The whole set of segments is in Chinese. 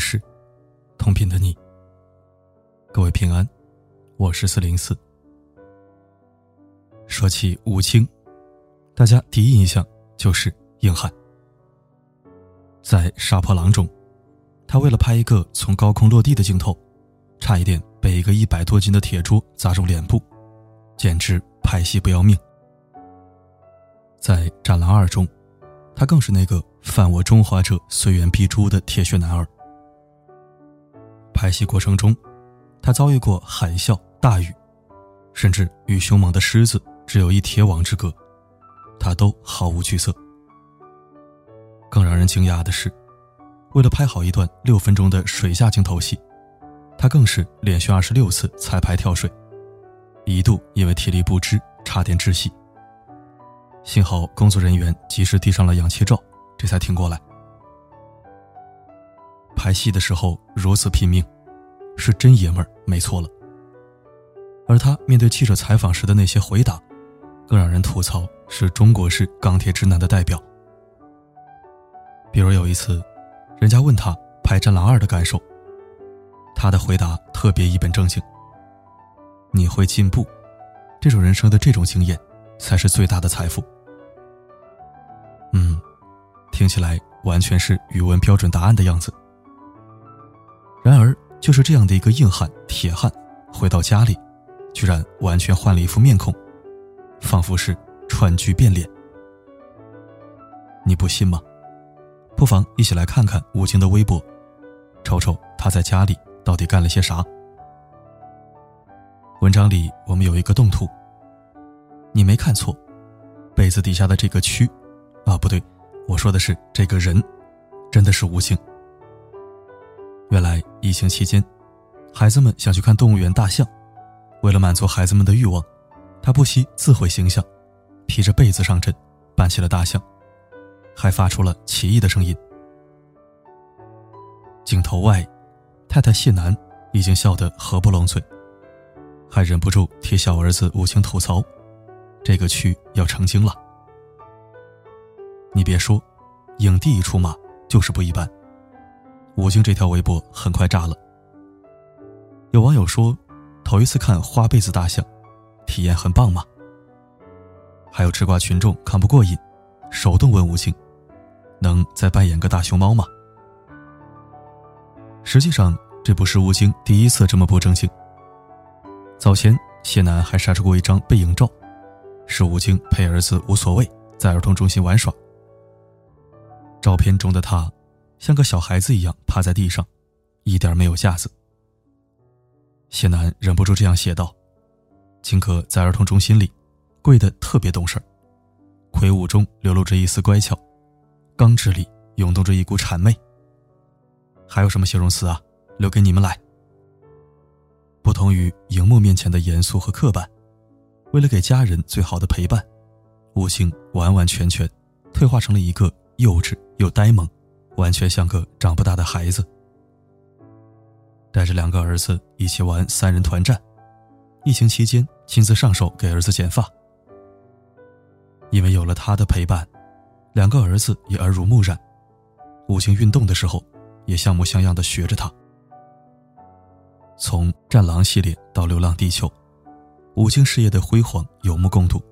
是，同频的你。各位平安，我是四零四。说起吴京，大家第一印象就是硬汉。在《杀破狼》中，他为了拍一个从高空落地的镜头，差一点被一个一百多斤的铁桌砸中脸部，简直拍戏不要命。在《战狼二》中，他更是那个犯我中华者虽远必诛的铁血男儿。拍戏过程中，他遭遇过海啸、大雨，甚至与凶猛的狮子只有一铁网之隔，他都毫无惧色。更让人惊讶的是，为了拍好一段六分钟的水下镜头戏，他更是连续二十六次彩排跳水，一度因为体力不支差点窒息。幸好工作人员及时递上了氧气罩，这才挺过来。拍戏的时候如此拼命，是真爷们儿，没错了。而他面对记者采访时的那些回答，更让人吐槽是中国式钢铁直男的代表。比如有一次，人家问他拍《战狼二》的感受，他的回答特别一本正经：“你会进步，这种人生的这种经验，才是最大的财富。”嗯，听起来完全是语文标准答案的样子。就是这样的一个硬汉、铁汉，回到家里，居然完全换了一副面孔，仿佛是川剧变脸。你不信吗？不妨一起来看看吴京的微博，瞅瞅他在家里到底干了些啥。文章里我们有一个动图，你没看错，被子底下的这个蛆。啊，不对，我说的是这个人，真的是吴京。原来疫情期间，孩子们想去看动物园大象，为了满足孩子们的欲望，他不惜自毁形象，披着被子上阵，扮起了大象，还发出了奇异的声音。镜头外，太太谢楠已经笑得合不拢嘴，还忍不住替小儿子无情吐槽：“这个区要成精了。”你别说，影帝一出马就是不一般。吴京这条微博很快炸了。有网友说，头一次看花被子大象，体验很棒吗？还有吃瓜群众看不过瘾，手动问吴京，能再扮演个大熊猫吗？实际上，这不是吴京第一次这么不正经。早前谢楠还晒出过一张背影照，是吴京陪儿子无所谓在儿童中心玩耍。照片中的他，像个小孩子一样趴在地上，一点没有架子。谢楠忍不住这样写道：“金可在儿童中心里，跪得特别懂事，魁梧中流露着一丝乖巧，刚直里涌动着一股谄媚。还有什么形容词啊？留给你们来。不同于荧幕面前的严肃和刻板，为了给家人最好的陪伴，吴京完完全全退化成了一个。”幼稚又呆萌，完全像个长不大的孩子。带着两个儿子一起玩三人团战，疫情期间亲自上手给儿子剪发。因为有了他的陪伴，两个儿子也耳濡目染，五星运动的时候也像模像样的学着他。从《战狼》系列到《流浪地球》，吴京事业的辉煌有目共睹，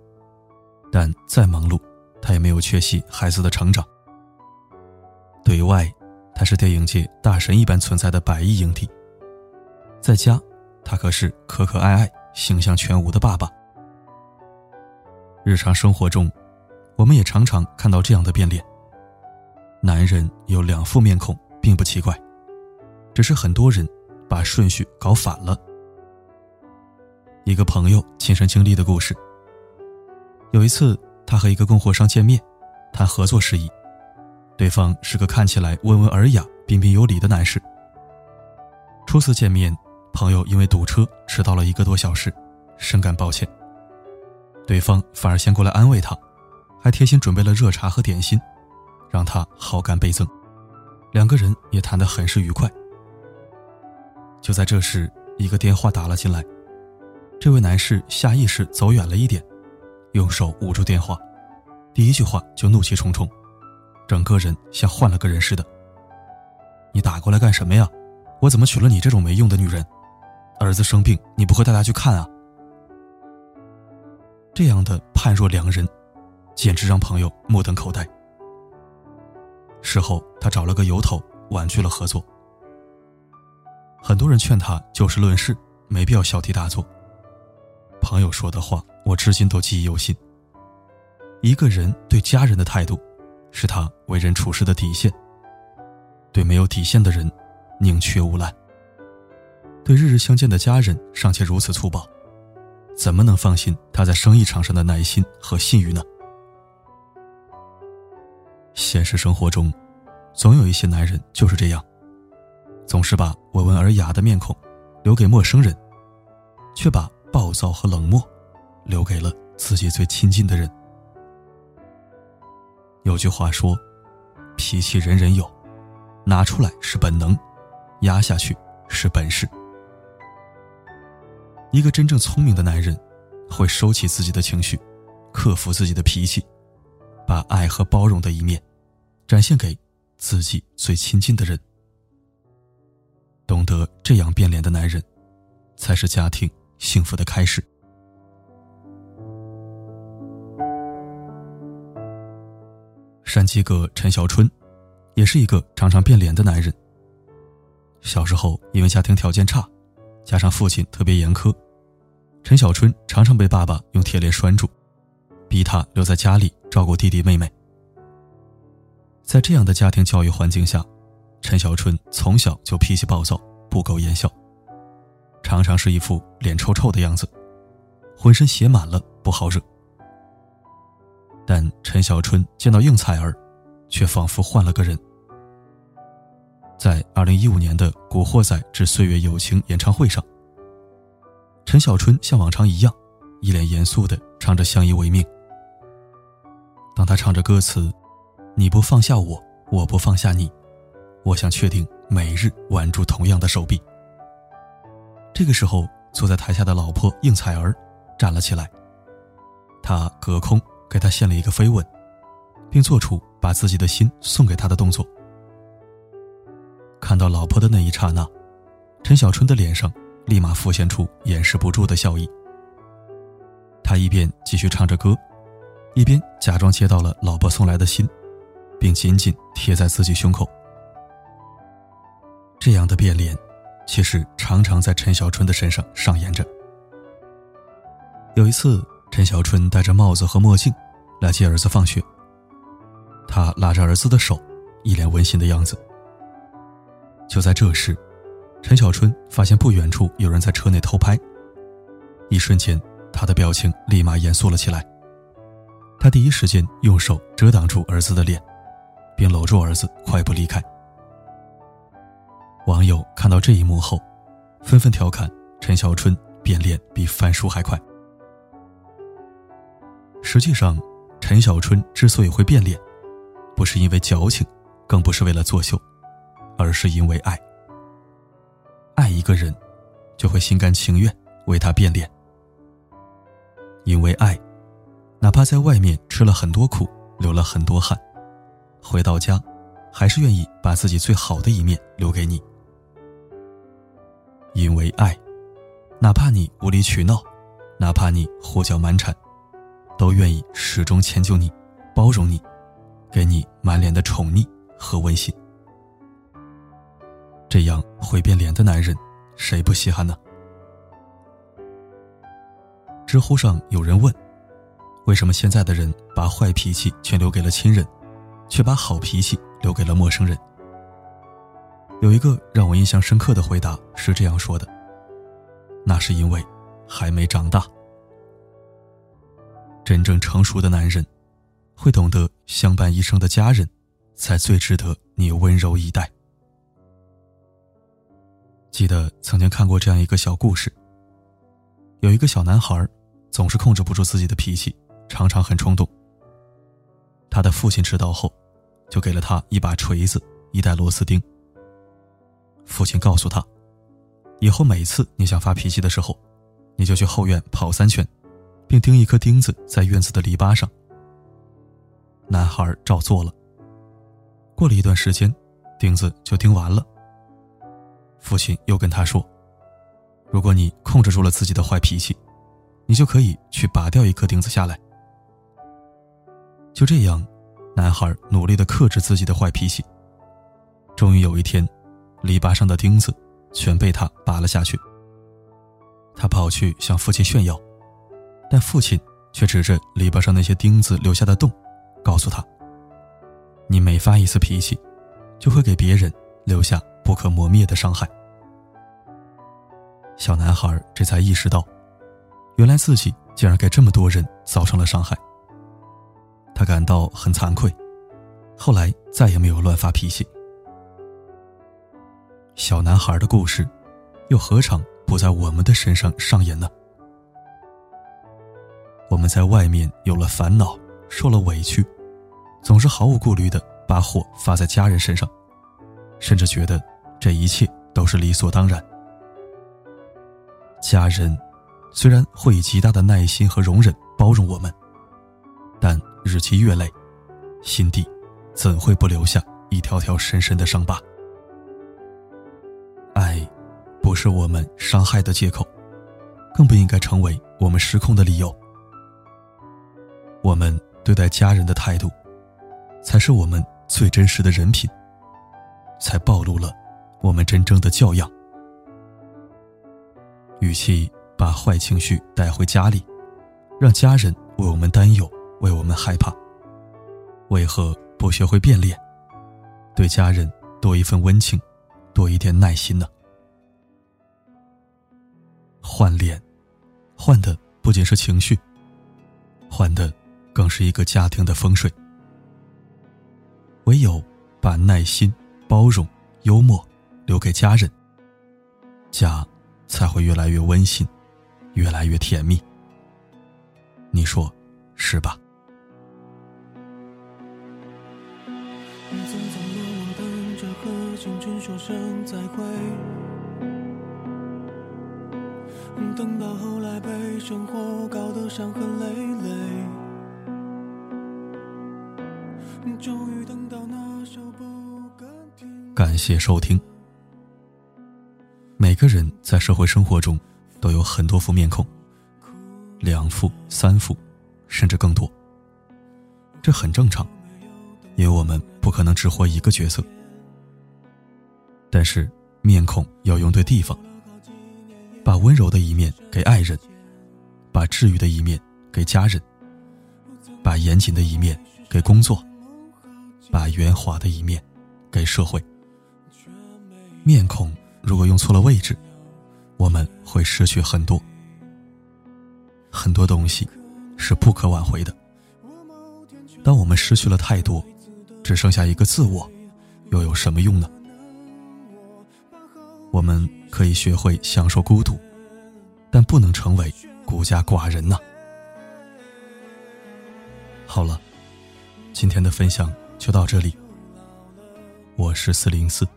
但再忙碌，他也没有缺席孩子的成长。对外，他是电影界大神一般存在的百亿影帝；在家，他可是可可爱爱、形象全无的爸爸。日常生活中，我们也常常看到这样的变脸。男人有两副面孔并不奇怪，只是很多人把顺序搞反了。一个朋友亲身经历的故事：有一次，他和一个供货商见面，谈合作事宜。对方是个看起来温文尔雅、彬彬有礼的男士。初次见面，朋友因为堵车迟到了一个多小时，深感抱歉。对方反而先过来安慰他，还贴心准备了热茶和点心，让他好感倍增。两个人也谈得很是愉快。就在这时，一个电话打了进来，这位男士下意识走远了一点，用手捂住电话，第一句话就怒气冲冲。整个人像换了个人似的。你打过来干什么呀？我怎么娶了你这种没用的女人？儿子生病，你不会带他去看啊？”这样的判若两人，简直让朋友目瞪口呆。事后，他找了个由头婉拒了合作。很多人劝他就事论事，没必要小题大做。朋友说的话，我至今都记忆犹新。一个人对家人的态度，是他为人处事的底线。对没有底线的人，宁缺毋滥。对日日相见的家人尚且如此粗暴，怎么能放心他在生意场上的耐心和信誉呢？现实生活中，总有一些男人就是这样，总是把温文尔雅的面孔留给陌生人，却把暴躁和冷漠留给了自己最亲近的人。有句话说：“脾气人人有，拿出来是本能，压下去是本事。”一个真正聪明的男人，会收起自己的情绪，克服自己的脾气，把爱和包容的一面。展现给自己最亲近的人，懂得这样变脸的男人，才是家庭幸福的开始。山鸡哥陈小春，也是一个常常变脸的男人。小时候因为家庭条件差，加上父亲特别严苛，陈小春常常被爸爸用铁链拴住，逼他留在家里照顾弟弟妹妹。在这样的家庭教育环境下，陈小春从小就脾气暴躁、不苟言笑，常常是一副脸臭臭的样子，浑身写满了不好惹。但陈小春见到应采儿，却仿佛换了个人。在二零一五年的《古惑仔之岁月友情》演唱会上，陈小春像往常一样，一脸严肃地唱着《相依为命》。当他唱着歌词。你不放下我，我不放下你，我想确定每日挽住同样的手臂。这个时候，坐在台下的老婆应采儿站了起来，她隔空给他献了一个飞吻，并做出把自己的心送给他的动作。看到老婆的那一刹那，陈小春的脸上立马浮现出掩饰不住的笑意。他一边继续唱着歌，一边假装接到了老婆送来的信。并紧紧贴在自己胸口。这样的变脸，其实常常在陈小春的身上上演着。有一次，陈小春戴着帽子和墨镜来接儿子放学，他拉着儿子的手，一脸温馨的样子。就在这时，陈小春发现不远处有人在车内偷拍，一瞬间，他的表情立马严肃了起来。他第一时间用手遮挡住儿子的脸。并搂住儿子，快步离开。网友看到这一幕后，纷纷调侃陈小春变脸比翻书还快。实际上，陈小春之所以会变脸，不是因为矫情，更不是为了作秀，而是因为爱。爱一个人，就会心甘情愿为他变脸。因为爱，哪怕在外面吃了很多苦，流了很多汗。回到家，还是愿意把自己最好的一面留给你，因为爱，哪怕你无理取闹，哪怕你胡搅蛮缠，都愿意始终迁就你，包容你，给你满脸的宠溺和温馨。这样会变脸的男人，谁不稀罕呢？知乎上有人问：为什么现在的人把坏脾气全留给了亲人？却把好脾气留给了陌生人。有一个让我印象深刻的回答是这样说的：“那是因为还没长大。真正成熟的男人，会懂得相伴一生的家人，才最值得你温柔以待。”记得曾经看过这样一个小故事：有一个小男孩，总是控制不住自己的脾气，常常很冲动。他的父亲知道后，就给了他一把锤子、一袋螺丝钉。父亲告诉他，以后每次你想发脾气的时候，你就去后院跑三圈，并钉一颗钉子在院子的篱笆上。男孩照做了。过了一段时间，钉子就钉完了。父亲又跟他说：“如果你控制住了自己的坏脾气，你就可以去拔掉一颗钉子下来。”就这样，男孩努力的克制自己的坏脾气。终于有一天，篱笆上的钉子全被他拔了下去。他跑去向父亲炫耀，但父亲却指着篱笆上那些钉子留下的洞，告诉他：“你每发一次脾气，就会给别人留下不可磨灭的伤害。”小男孩这才意识到，原来自己竟然给这么多人造成了伤害。他感到很惭愧，后来再也没有乱发脾气。小男孩的故事，又何尝不在我们的身上上演呢？我们在外面有了烦恼，受了委屈，总是毫无顾虑的把火发在家人身上，甚至觉得这一切都是理所当然。家人虽然会以极大的耐心和容忍包容我们，但日积月累，心底怎会不留下一条条深深的伤疤？爱，不是我们伤害的借口，更不应该成为我们失控的理由。我们对待家人的态度，才是我们最真实的人品，才暴露了我们真正的教养。与其把坏情绪带回家里，让家人为我们担忧，为我们害怕，为何不学会变脸，对家人多一份温情？多一点耐心呢。换脸，换的不仅是情绪，换的更是一个家庭的风水。唯有把耐心、包容、幽默留给家人，家才会越来越温馨，越来越甜蜜。你说是吧？等到后来被生活搞得伤痕累累，感谢收听。每个人在社会生活中都有很多副面孔，两副、三副，甚至更多。这很正常，因为我们不可能只活一个角色。但是，面孔要用对地方。把温柔的一面给爱人，把治愈的一面给家人，把严谨的一面给工作，把圆滑的一面给社会。面孔如果用错了位置，我们会失去很多。很多东西是不可挽回的。当我们失去了太多，只剩下一个自我，又有什么用呢？我们可以学会享受孤独，但不能成为孤家寡人呐。好了，今天的分享就到这里。我是四零四，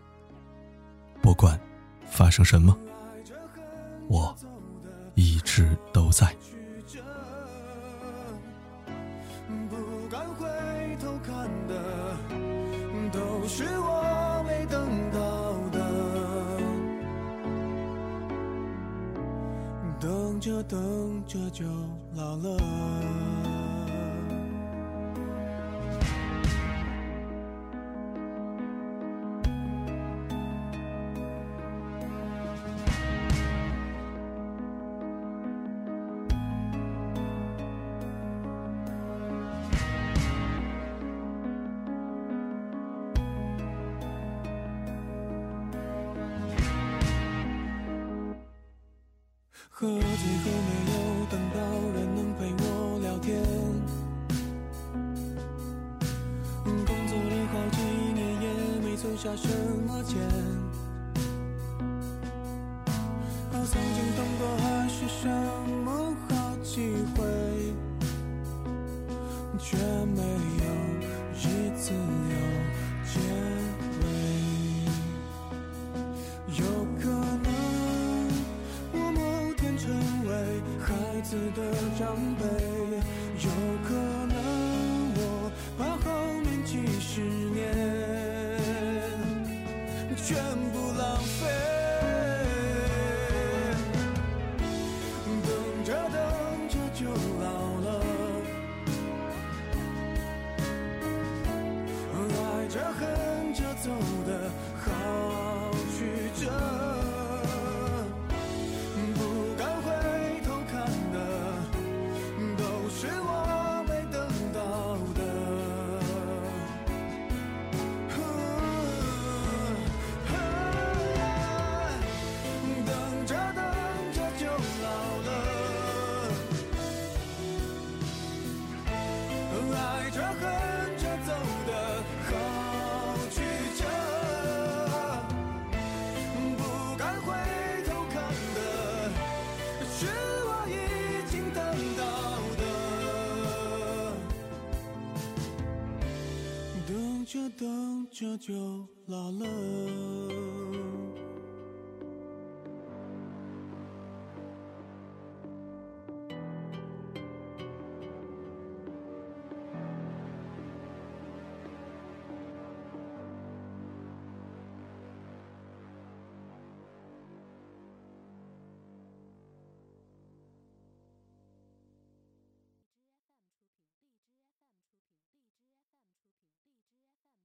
不管发生什么，我一直都在。不敢回头看的，都是我没等到的。等着等着就老了。最后没有等到人能陪我聊天，工作了好几年也没存下什么钱，曾经等过还是什么好机会，却等着等着就老了。